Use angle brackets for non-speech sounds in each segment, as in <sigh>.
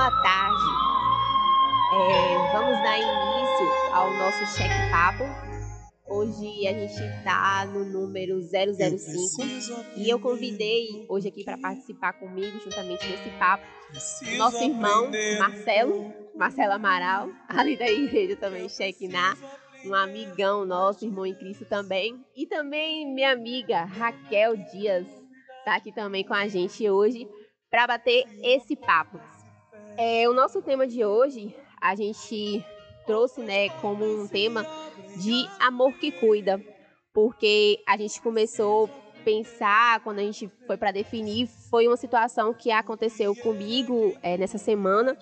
boa tarde. É, vamos dar início ao nosso cheque papo. Hoje a gente está no número 005 e eu convidei hoje aqui para participar comigo, juntamente nesse papo, nosso irmão Marcelo, Marcelo Amaral, <laughs> ali da igreja também, Shekinah, um amigão nosso, irmão em Cristo também, e também minha amiga Raquel Dias, está aqui também com a gente hoje para bater esse papo. É, o nosso tema de hoje, a gente trouxe né, como um tema de amor que cuida, porque a gente começou a pensar, quando a gente foi para definir, foi uma situação que aconteceu comigo é, nessa semana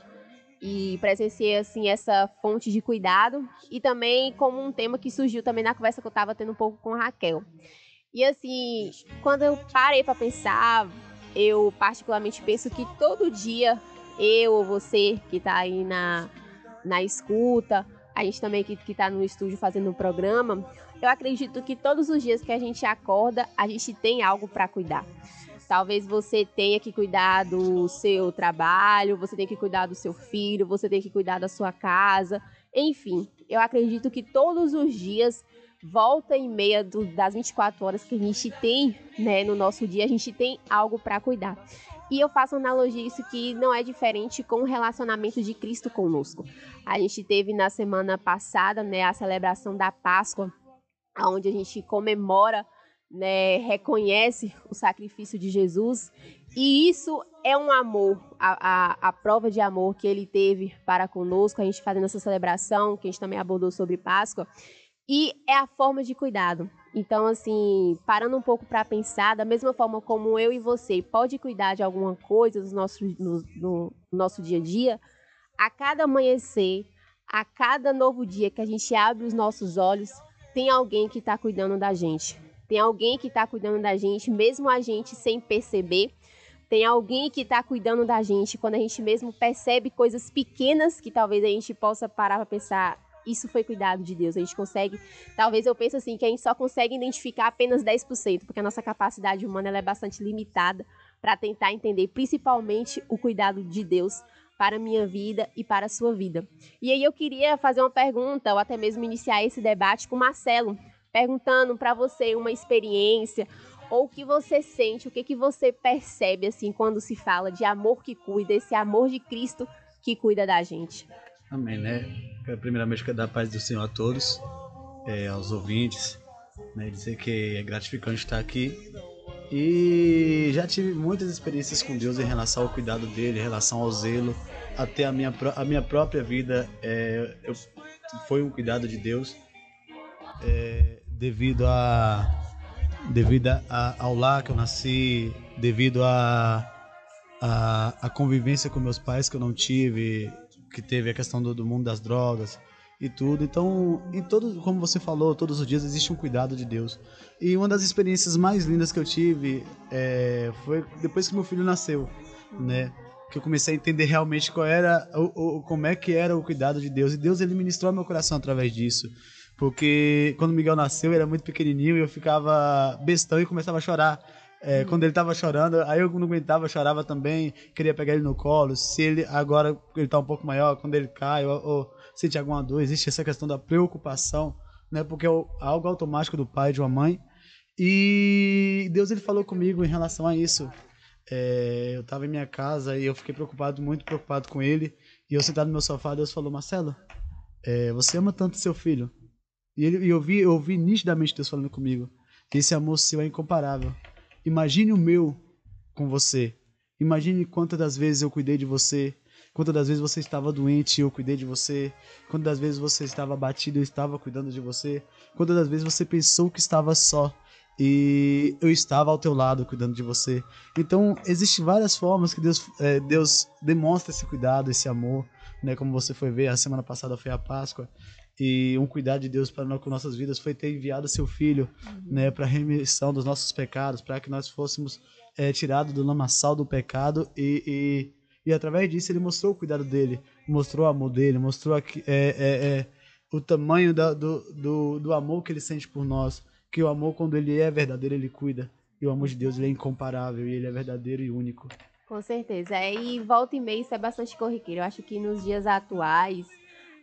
e presenciei assim essa fonte de cuidado e também como um tema que surgiu também na conversa que eu estava tendo um pouco com a Raquel. E assim, quando eu parei para pensar, eu particularmente penso que todo dia eu ou você que está aí na, na escuta, a gente também que está no estúdio fazendo o um programa, eu acredito que todos os dias que a gente acorda, a gente tem algo para cuidar. Talvez você tenha que cuidar do seu trabalho, você tem que cuidar do seu filho, você tem que cuidar da sua casa, enfim. Eu acredito que todos os dias volta e meia do, das 24 horas que a gente tem né, no nosso dia, a gente tem algo para cuidar. E eu faço analogia isso que não é diferente com o relacionamento de Cristo conosco. A gente teve na semana passada né, a celebração da Páscoa, onde a gente comemora, né, reconhece o sacrifício de Jesus. E isso é um amor, a, a, a prova de amor que ele teve para conosco, a gente fazendo essa celebração, que a gente também abordou sobre Páscoa. E é a forma de cuidado. Então, assim, parando um pouco para pensar, da mesma forma como eu e você pode cuidar de alguma coisa no nosso, no, no nosso dia a dia, a cada amanhecer, a cada novo dia que a gente abre os nossos olhos, tem alguém que está cuidando da gente. Tem alguém que está cuidando da gente, mesmo a gente sem perceber. Tem alguém que está cuidando da gente quando a gente mesmo percebe coisas pequenas que talvez a gente possa parar para pensar isso foi cuidado de Deus. A gente consegue, talvez eu pense assim, que a gente só consegue identificar apenas 10%, porque a nossa capacidade humana é bastante limitada para tentar entender principalmente o cuidado de Deus para a minha vida e para a sua vida. E aí eu queria fazer uma pergunta, ou até mesmo iniciar esse debate com o Marcelo, perguntando para você uma experiência ou o que você sente, o que que você percebe assim quando se fala de amor que cuida, esse amor de Cristo que cuida da gente. Amém, né? Primeiramente, quero dar a paz do Senhor a todos, é, aos ouvintes, né? Dizer que é gratificante estar aqui. E já tive muitas experiências com Deus em relação ao cuidado dele, em relação ao zelo, até a minha, a minha própria vida é, eu, foi um cuidado de Deus é, devido a devido a, ao lar que eu nasci, devido a, a, a convivência com meus pais que eu não tive, que teve a questão do, do mundo das drogas e tudo. Então, em todo, como você falou, todos os dias existe um cuidado de Deus. E uma das experiências mais lindas que eu tive é, foi depois que meu filho nasceu, né? Que eu comecei a entender realmente qual era, o, o, como é que era o cuidado de Deus. E Deus ele ministrou meu coração através disso. Porque quando Miguel nasceu, ele era muito pequenininho e eu ficava bestão e começava a chorar. É, quando ele tava chorando, aí eu não aguentava, chorava também, queria pegar ele no colo. Se ele agora ele tá um pouco maior, quando ele cai ou, ou sente alguma dor, existe essa questão da preocupação, né? Porque é algo automático do pai de uma mãe. E Deus ele falou comigo em relação a isso. É, eu tava em minha casa e eu fiquei preocupado, muito preocupado com ele. E eu sentado no meu sofá, Deus falou: Marcelo, é, você ama tanto seu filho. E, ele, e eu, vi, eu vi nitidamente Deus falando comigo. Esse amor seu é incomparável. Imagine o meu com você. Imagine quantas das vezes eu cuidei de você, quantas das vezes você estava doente e eu cuidei de você, quantas das vezes você estava abatido e eu estava cuidando de você, quantas das vezes você pensou que estava só e eu estava ao teu lado cuidando de você. Então, existem várias formas que Deus, é, Deus demonstra esse cuidado, esse amor, né? Como você foi ver, a semana passada foi a Páscoa e um cuidado de Deus para nós com nossas vidas foi ter enviado seu filho, uhum. né, para remissão dos nossos pecados, para que nós fôssemos é, tirados do lamaçal do pecado e, e, e, através disso ele mostrou o cuidado dele, mostrou o amor dele, mostrou é, é, é, o tamanho da, do, do, do amor que ele sente por nós, que o amor quando ele é verdadeiro ele cuida e o amor de Deus ele é incomparável e ele é verdadeiro e único. Com certeza. E volta e meia isso é bastante corriqueiro. Eu acho que nos dias atuais,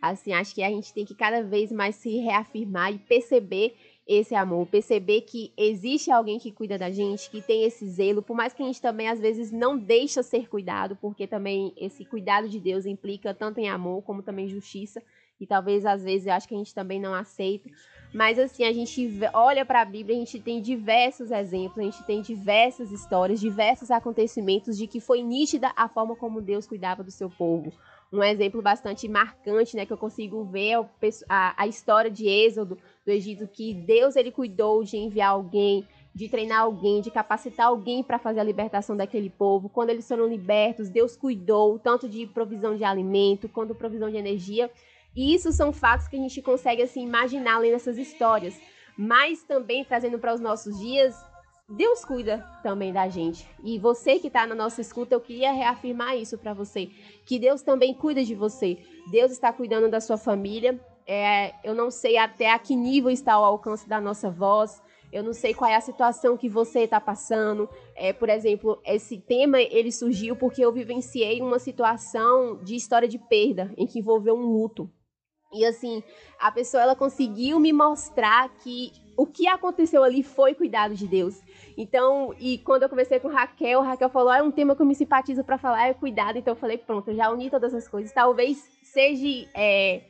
assim, acho que a gente tem que cada vez mais se reafirmar e perceber esse amor, perceber que existe alguém que cuida da gente, que tem esse zelo, por mais que a gente também às vezes não deixa ser cuidado, porque também esse cuidado de Deus implica tanto em amor como também justiça, e talvez às vezes eu acho que a gente também não aceita. Mas assim, a gente olha para a Bíblia, a gente tem diversos exemplos, a gente tem diversas histórias, diversos acontecimentos de que foi nítida a forma como Deus cuidava do seu povo um exemplo bastante marcante, né, que eu consigo ver é a, a história de Êxodo do Egito, que Deus ele cuidou de enviar alguém, de treinar alguém, de capacitar alguém para fazer a libertação daquele povo. Quando eles foram libertos, Deus cuidou tanto de provisão de alimento quanto provisão de energia. E isso são fatos que a gente consegue assim imaginar lendo essas histórias. Mas também trazendo para os nossos dias, Deus cuida também da gente. E você que está na nossa escuta, eu queria reafirmar isso para você, que Deus também cuida de você. Deus está cuidando da sua família. É, eu não sei até a que nível está o alcance da nossa voz. Eu não sei qual é a situação que você está passando. É, por exemplo, esse tema ele surgiu porque eu vivenciei uma situação de história de perda em que envolveu um luto. E assim, a pessoa ela conseguiu me mostrar que o que aconteceu ali foi cuidado de Deus. Então, e quando eu conversei com Raquel, Raquel falou: ah, é um tema que eu me simpatizo para falar, é cuidado. Então eu falei: pronto, eu já uni todas essas coisas. Talvez seja. É,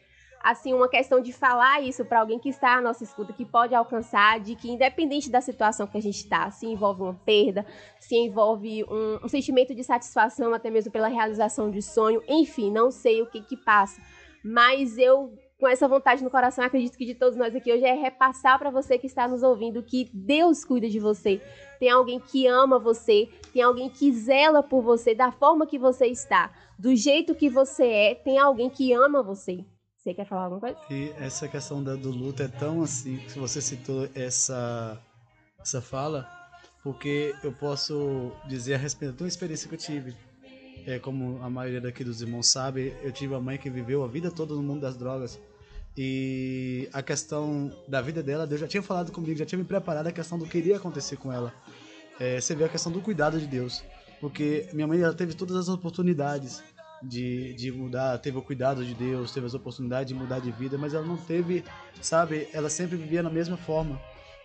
assim, uma questão de falar isso para alguém que está à nossa escuta, que pode alcançar, de que independente da situação que a gente está, se envolve uma perda, se envolve um, um, sentimento de satisfação, até mesmo pela realização de sonho, enfim, não sei o que que passa, mas eu com essa vontade no coração, acredito que de todos nós aqui hoje é repassar para você que está nos ouvindo que Deus cuida de você. Tem alguém que ama você, tem alguém que zela por você da forma que você está, do jeito que você é, tem alguém que ama você. Você quer falar alguma coisa? E essa questão da, do luto é tão assim, que você citou essa, essa fala, porque eu posso dizer a respeito de uma experiência que eu tive é, como a maioria daqui dos irmãos sabe, eu tive uma mãe que viveu a vida toda no mundo das drogas. E a questão da vida dela, Deus já tinha falado comigo, já tinha me preparado a questão do que iria acontecer com ela. É, você vê a questão do cuidado de Deus. Porque minha mãe ela teve todas as oportunidades de, de mudar, teve o cuidado de Deus, teve as oportunidades de mudar de vida, mas ela não teve, sabe, ela sempre vivia na mesma forma.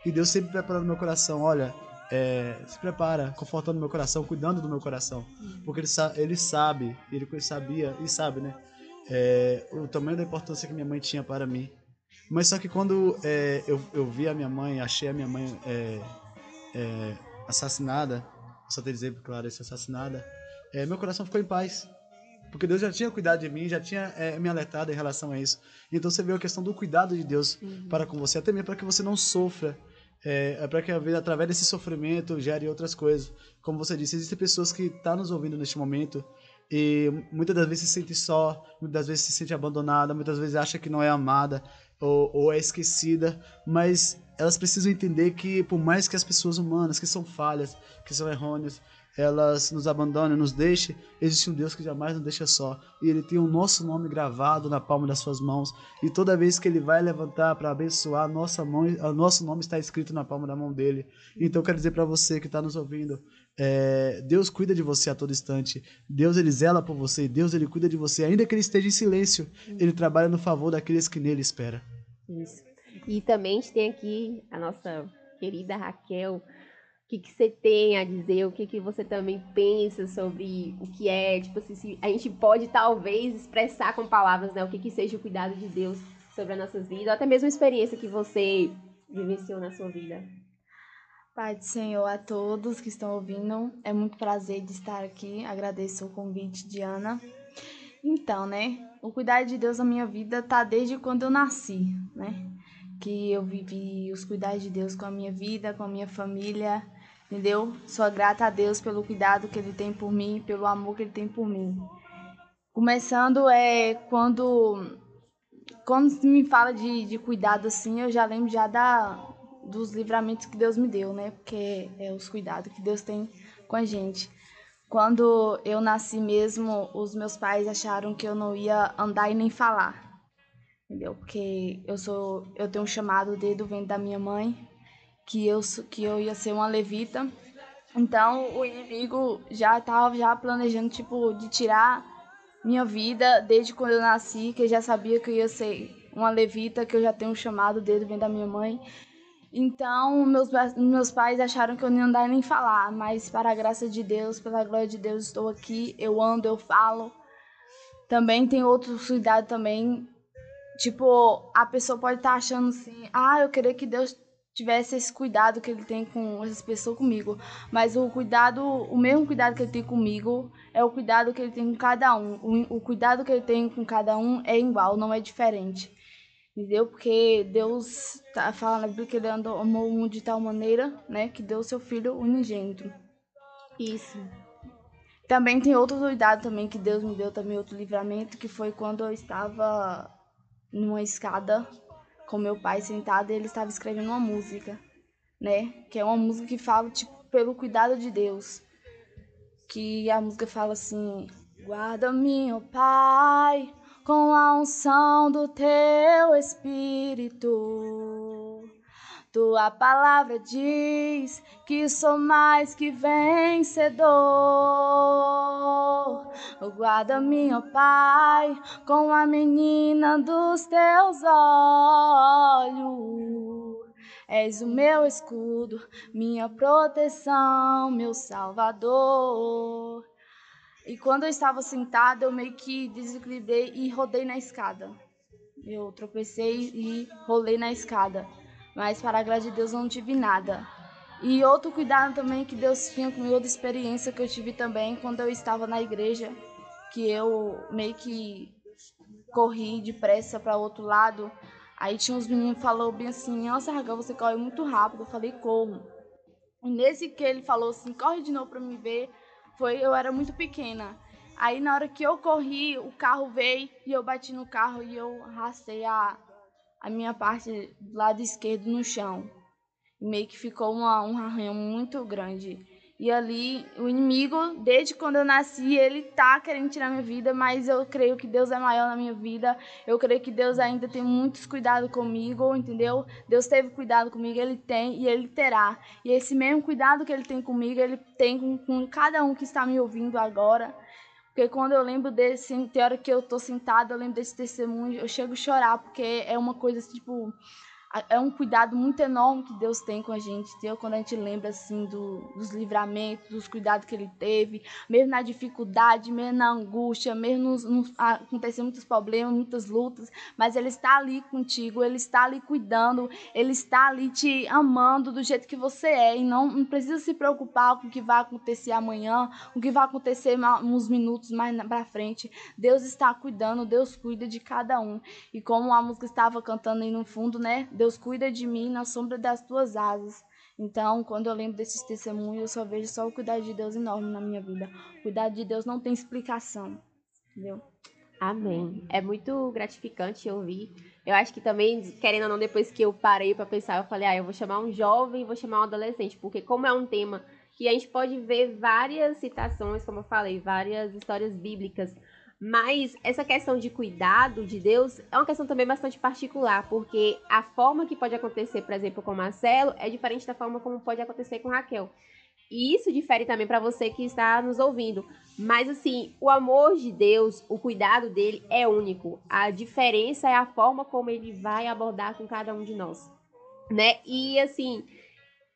E Deus sempre preparou no meu coração, olha, é, se prepara, confortando meu coração, cuidando do meu coração. Porque ele, sa ele sabe, ele sabia e sabe, né? É, o tamanho da importância que minha mãe tinha para mim. Mas só que quando é, eu, eu vi a minha mãe, achei a minha mãe é, é, assassinada, só ter dizer, claro, essa assassinada, é, meu coração ficou em paz. Porque Deus já tinha cuidado de mim, já tinha me alertado em relação a isso. Então você vê a questão do cuidado de Deus uhum. para com você, até mesmo para que você não sofra é, é para que através desse sofrimento, gere outras coisas. Como você disse, existem pessoas que estão tá nos ouvindo neste momento e muitas das vezes se sente só, muitas das vezes se sente abandonada, muitas vezes acha que não é amada ou, ou é esquecida, mas elas precisam entender que por mais que as pessoas humanas, que são falhas, que são errôneas, elas nos abandonam, nos deixem, existe um Deus que jamais nos deixa só. E Ele tem o nosso nome gravado na palma das suas mãos. E toda vez que Ele vai levantar para abençoar, nossa mão, o nosso nome está escrito na palma da mão dele. Então eu quero dizer para você que está nos ouvindo, é, Deus cuida de você a todo instante. Deus ele zela por você. Deus ele cuida de você, ainda que ele esteja em silêncio. Ele trabalha no favor daqueles que nele espera. Isso. E também a gente tem aqui a nossa querida Raquel que, que você tem a dizer, o que, que você também pensa sobre o que é, tipo assim, se a gente pode talvez expressar com palavras, né, o que, que seja o cuidado de Deus sobre as nossas vidas, ou até mesmo a experiência que você vivenciou na sua vida. Pai do Senhor a todos que estão ouvindo, é muito prazer de estar aqui, agradeço o convite de Ana. Então, né, o cuidado de Deus na minha vida tá desde quando eu nasci, né, que eu vivi os cuidados de Deus com a minha vida, com a minha família, entendeu? Sou grata a Deus pelo cuidado que Ele tem por mim, pelo amor que Ele tem por mim. Começando é quando quando me fala de, de cuidado assim, eu já lembro já da dos livramentos que Deus me deu, né? Porque é os cuidados que Deus tem com a gente. Quando eu nasci mesmo, os meus pais acharam que eu não ia andar e nem falar. Entendeu? Porque eu sou eu tenho um chamado desde o ventre da minha mãe que eu, que eu ia ser uma levita Então o inimigo já estava já planejando tipo de tirar minha vida desde quando eu nasci, que eu já sabia que eu ia ser uma levita, que eu já tenho um chamado dele vem da minha mãe. Então, meus, meus pais acharam que eu ia andar nem falar, mas para a graça de Deus, pela glória de Deus, estou aqui, eu ando, eu falo. Também tem outro cuidado também, tipo, a pessoa pode estar tá achando assim, ah, eu queria que Deus tivesse esse cuidado que ele tem com essas pessoas comigo, mas o cuidado, o mesmo cuidado que ele tem comigo é o cuidado que ele tem com cada um. O, o cuidado que ele tem com cada um é igual, não é diferente entendeu? Porque Deus tá, fala na Bíblia que ele amou o mundo de tal maneira, né, que deu seu filho unigênito. Isso. Também tem outro cuidado também que Deus me deu também outro livramento, que foi quando eu estava numa escada com meu pai sentado e ele estava escrevendo uma música, né? Que é uma música que fala tipo pelo cuidado de Deus. Que a música fala assim: Guarda-me, ó Pai, com a unção do teu Espírito. Tua palavra diz que sou mais que vencedor. Guarda-me, Pai, com a menina dos teus olhos. És o meu escudo, minha proteção, meu salvador. E quando eu estava sentada, eu meio que desequilibrei e rodei na escada. Eu tropecei e rolei na escada. Mas, para a graça de Deus, não tive nada. E outro cuidado também que Deus tinha comigo, outra experiência que eu tive também quando eu estava na igreja, que eu meio que corri depressa para outro lado. Aí tinha uns meninos que falou bem assim: Nossa, Raga, você corre muito rápido. Eu falei: Corro. E nesse que ele falou assim: Corre de novo para me ver foi eu era muito pequena. Aí na hora que eu corri, o carro veio e eu bati no carro e eu arrastei a, a minha parte do lado esquerdo no chão. E meio que ficou uma, um arranhão muito grande. E ali, o inimigo, desde quando eu nasci, ele tá querendo tirar minha vida, mas eu creio que Deus é maior na minha vida. Eu creio que Deus ainda tem muitos cuidados comigo, entendeu? Deus teve cuidado comigo, ele tem e ele terá. E esse mesmo cuidado que ele tem comigo, ele tem com, com cada um que está me ouvindo agora. Porque quando eu lembro desse, tem hora que eu tô sentada, eu lembro desse testemunho, eu chego a chorar, porque é uma coisa, tipo, é um cuidado muito enorme que Deus tem com a gente, entendeu? Quando a gente lembra, assim, do, dos livramentos, dos cuidados que Ele teve, mesmo na dificuldade, mesmo na angústia, mesmo nos, nos acontecer muitos problemas, muitas lutas, mas Ele está ali contigo, Ele está ali cuidando, Ele está ali te amando do jeito que você é, e não, não precisa se preocupar com o que vai acontecer amanhã, o que vai acontecer uns minutos mais para frente. Deus está cuidando, Deus cuida de cada um. E como a música estava cantando aí no fundo, né? Deus cuida de mim na sombra das tuas asas. Então, quando eu lembro desses testemunhos, eu só vejo só o cuidado de Deus enorme na minha vida. O cuidado de Deus não tem explicação, entendeu? Amém. É muito gratificante ouvir. Eu acho que também, querendo ou não, depois que eu parei para pensar, eu falei, ah, eu vou chamar um jovem, vou chamar um adolescente, porque como é um tema que a gente pode ver várias citações, como eu falei, várias histórias bíblicas mas essa questão de cuidado de Deus é uma questão também bastante particular, porque a forma que pode acontecer, por exemplo, com Marcelo, é diferente da forma como pode acontecer com Raquel. E isso difere também para você que está nos ouvindo. Mas assim, o amor de Deus, o cuidado dele é único. A diferença é a forma como ele vai abordar com cada um de nós, né? E assim,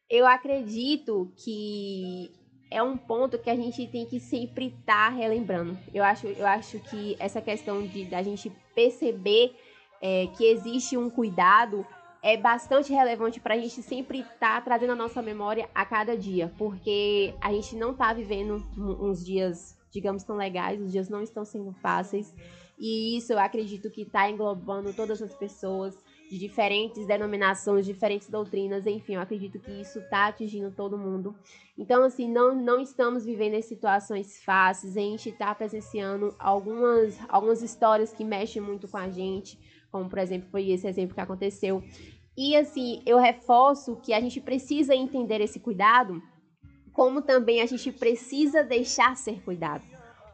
eu acredito que é um ponto que a gente tem que sempre estar tá relembrando. Eu acho, eu acho que essa questão de da gente perceber é, que existe um cuidado é bastante relevante para a gente sempre estar tá trazendo a nossa memória a cada dia, porque a gente não está vivendo uns dias, digamos, tão legais, os dias não estão sendo fáceis, e isso eu acredito que está englobando todas as pessoas de diferentes denominações, diferentes doutrinas, enfim, eu acredito que isso está atingindo todo mundo. Então, assim, não, não estamos vivendo em situações fáceis, a gente está presenciando algumas, algumas histórias que mexem muito com a gente, como, por exemplo, foi esse exemplo que aconteceu. E, assim, eu reforço que a gente precisa entender esse cuidado, como também a gente precisa deixar ser cuidado.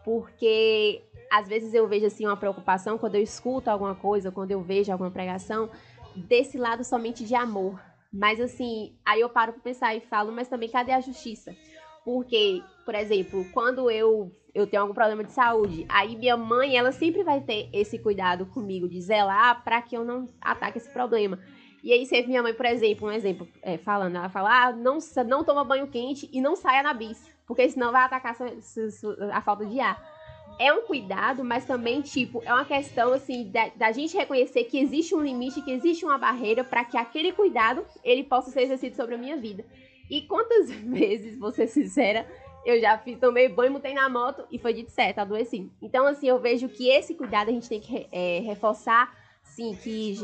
Porque às vezes eu vejo assim uma preocupação quando eu escuto alguma coisa, quando eu vejo alguma pregação, desse lado somente de amor. Mas assim, aí eu paro para pensar e falo, mas também cadê a justiça? Porque, por exemplo, quando eu eu tenho algum problema de saúde, aí minha mãe, ela sempre vai ter esse cuidado comigo de zelar para que eu não ataque esse problema. E aí sempre minha mãe, por exemplo, um exemplo, é, falando, ela fala, ah, não, não toma banho quente e não saia na bis, porque senão vai atacar a, a falta de ar. É um cuidado, mas também, tipo, é uma questão, assim, da, da gente reconhecer que existe um limite, que existe uma barreira para que aquele cuidado, ele possa ser exercido sobre a minha vida. E quantas <laughs> vezes, vou ser sincera, eu já fiz, tomei banho, mutei na moto e foi de certo, adoeci. Então, assim, eu vejo que esse cuidado a gente tem que é, reforçar, sim, que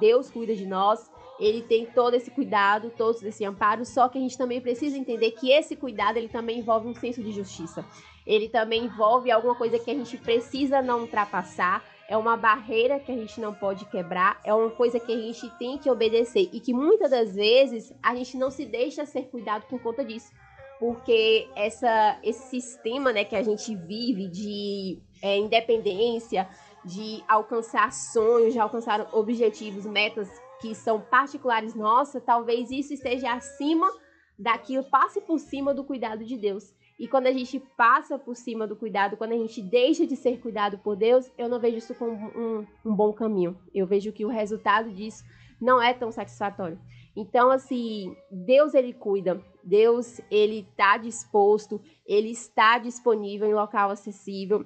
Deus cuida de nós, ele tem todo esse cuidado, todo esse amparo, só que a gente também precisa entender que esse cuidado, ele também envolve um senso de justiça. Ele também envolve alguma coisa que a gente precisa não ultrapassar, é uma barreira que a gente não pode quebrar, é uma coisa que a gente tem que obedecer e que muitas das vezes a gente não se deixa ser cuidado por conta disso. Porque essa, esse sistema né, que a gente vive de é, independência, de alcançar sonhos, de alcançar objetivos, metas que são particulares nossas, talvez isso esteja acima daquilo, passe por cima do cuidado de Deus. E quando a gente passa por cima do cuidado, quando a gente deixa de ser cuidado por Deus, eu não vejo isso como um, um bom caminho. Eu vejo que o resultado disso não é tão satisfatório. Então, assim, Deus ele cuida, Deus ele está disposto, ele está disponível em local acessível,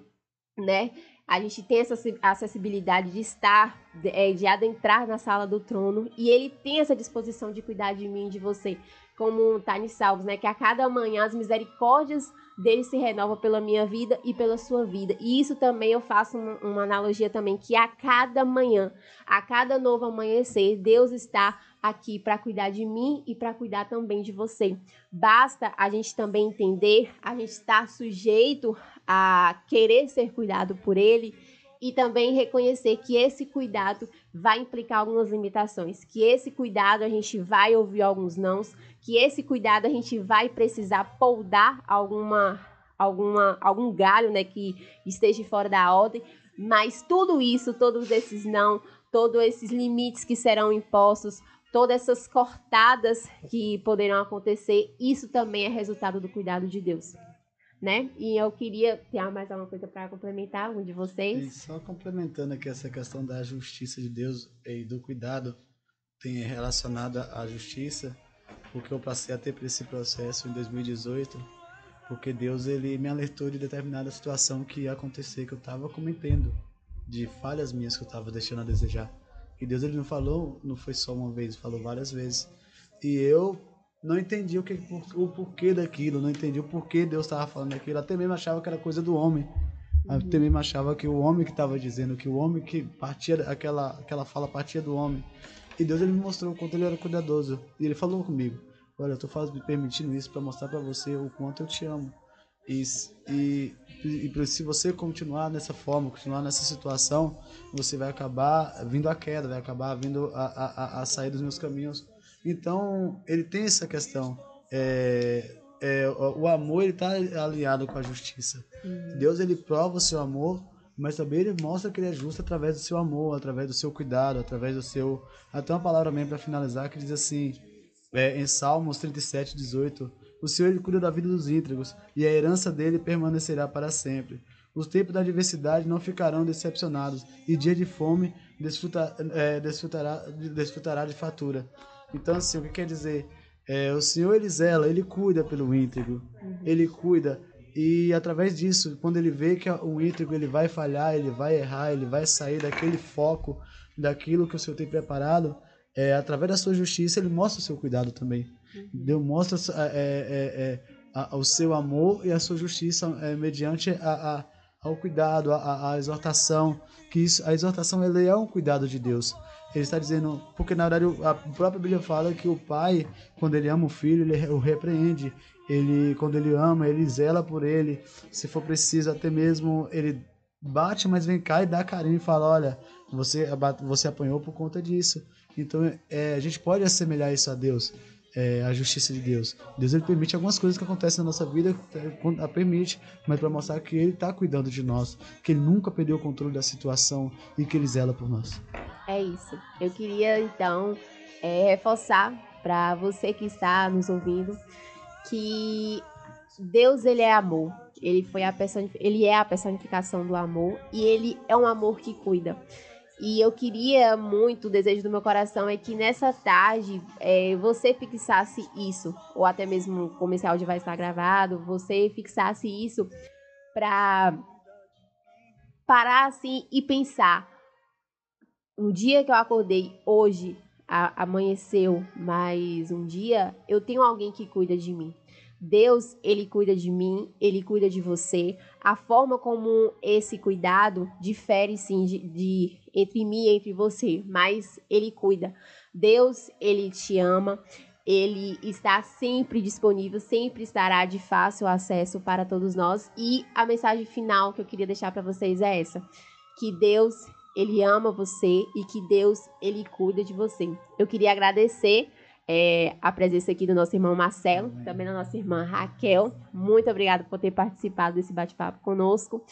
né? A gente tem essa acessibilidade de estar, é, de adentrar na sala do trono, e ele tem essa disposição de cuidar de mim, de você como Tani Salvos, né? Que a cada manhã as misericórdias dele se renovam pela minha vida e pela sua vida. E isso também eu faço uma, uma analogia também, que a cada manhã, a cada novo amanhecer, Deus está aqui para cuidar de mim e para cuidar também de você. Basta a gente também entender, a gente está sujeito a querer ser cuidado por ele e também reconhecer que esse cuidado vai implicar algumas limitações, que esse cuidado a gente vai ouvir alguns nãos, que esse cuidado a gente vai precisar poldar alguma alguma algum galho, né, que esteja fora da ordem, mas tudo isso, todos esses não, todos esses limites que serão impostos, todas essas cortadas que poderão acontecer, isso também é resultado do cuidado de Deus né? E eu queria ter mais alguma coisa para complementar, um de vocês. E só complementando aqui essa questão da justiça de Deus e do cuidado tem relacionada à justiça, porque eu passei a ter esse processo em 2018, porque Deus ele me alertou de determinada situação que ia acontecer que eu estava cometendo, de falhas minhas que eu estava deixando a desejar. E Deus ele não falou, não foi só uma vez, falou várias vezes. E eu não entendi o, que, o porquê daquilo, não entendi o porquê Deus estava falando aquilo. Até mesmo achava que era coisa do homem. Até mesmo achava que o homem que estava dizendo, que o homem que partia, aquela, aquela fala partia do homem. E Deus ele me mostrou o quanto ele era cuidadoso. E ele falou comigo: Olha, eu estou me permitindo isso para mostrar para você o quanto eu te amo. E, e, e, se você continuar nessa forma, continuar nessa situação, você vai acabar vindo à queda, vai acabar vindo a, a, a sair dos meus caminhos então, ele tem essa questão. É, é, o amor ele está alinhado com a justiça. Uhum. Deus ele prova o seu amor, mas também ele mostra que ele é justo através do seu amor, através do seu cuidado, através do seu. Até uma palavra mesmo para finalizar que diz assim, é, em Salmos 37, 18: O Senhor ele cuida da vida dos íntegros e a herança dele permanecerá para sempre. Os tempos da adversidade não ficarão decepcionados e dia de fome desfrutar, é, desfrutará, desfrutará de fatura. Então, assim, o que quer dizer? É, o Senhor, ele zela, ele cuida pelo íntegro. Uhum. Ele cuida. E através disso, quando ele vê que o íntegro ele vai falhar, ele vai errar, ele vai sair daquele foco, daquilo que o Senhor tem preparado, é, através da sua justiça, ele mostra o seu cuidado também. Uhum. Deus mostra é, é, é a, o seu amor e a sua justiça é, mediante a, a, ao cuidado, a, a, exortação. Que isso, a exortação ele é um cuidado de Deus. Ele está dizendo, porque na verdade a própria Bíblia fala que o pai, quando ele ama o filho, ele o repreende. Ele, quando ele ama, ele zela por ele. Se for preciso, até mesmo ele bate, mas vem cá e dá carinho e fala: Olha, você, você apanhou por conta disso. Então é, a gente pode assemelhar isso a Deus, é, a justiça de Deus. Deus ele permite algumas coisas que acontecem na nossa vida, é, a permite, mas para mostrar que Ele está cuidando de nós, que Ele nunca perdeu o controle da situação e que Ele zela por nós. É isso. Eu queria então é, reforçar para você que está nos ouvindo que Deus ele é amor. Ele foi a ele é a personificação do amor e ele é um amor que cuida. E eu queria muito, o desejo do meu coração é que nessa tarde é, você fixasse isso, ou até mesmo como esse áudio vai estar gravado, você fixasse isso para parar assim e pensar. Um dia que eu acordei hoje, a, amanheceu mais um dia, eu tenho alguém que cuida de mim. Deus, ele cuida de mim, ele cuida de você. A forma como esse cuidado difere sim de, de, entre mim e entre você, mas ele cuida. Deus, ele te ama. Ele está sempre disponível, sempre estará de fácil acesso para todos nós. E a mensagem final que eu queria deixar para vocês é essa: que Deus, ele ama você e que Deus, ele cuida de você. Eu queria agradecer é, a presença aqui do nosso irmão Marcelo, também da nossa irmã Raquel. Muito obrigada por ter participado desse bate-papo conosco.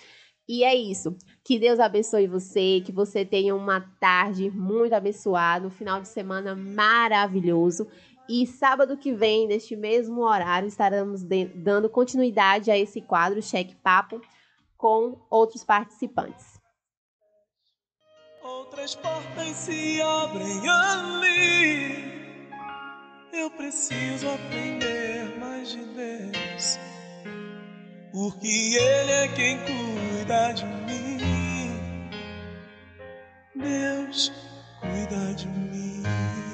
E é isso. Que Deus abençoe você, que você tenha uma tarde muito abençoada, um final de semana maravilhoso. E sábado que vem, neste mesmo horário, estaremos dando continuidade a esse quadro Cheque Papo com outros participantes. Outras portas se abrem ali eu preciso aprender mais de Deus, porque Ele é quem cuida de mim. Deus cuida de mim.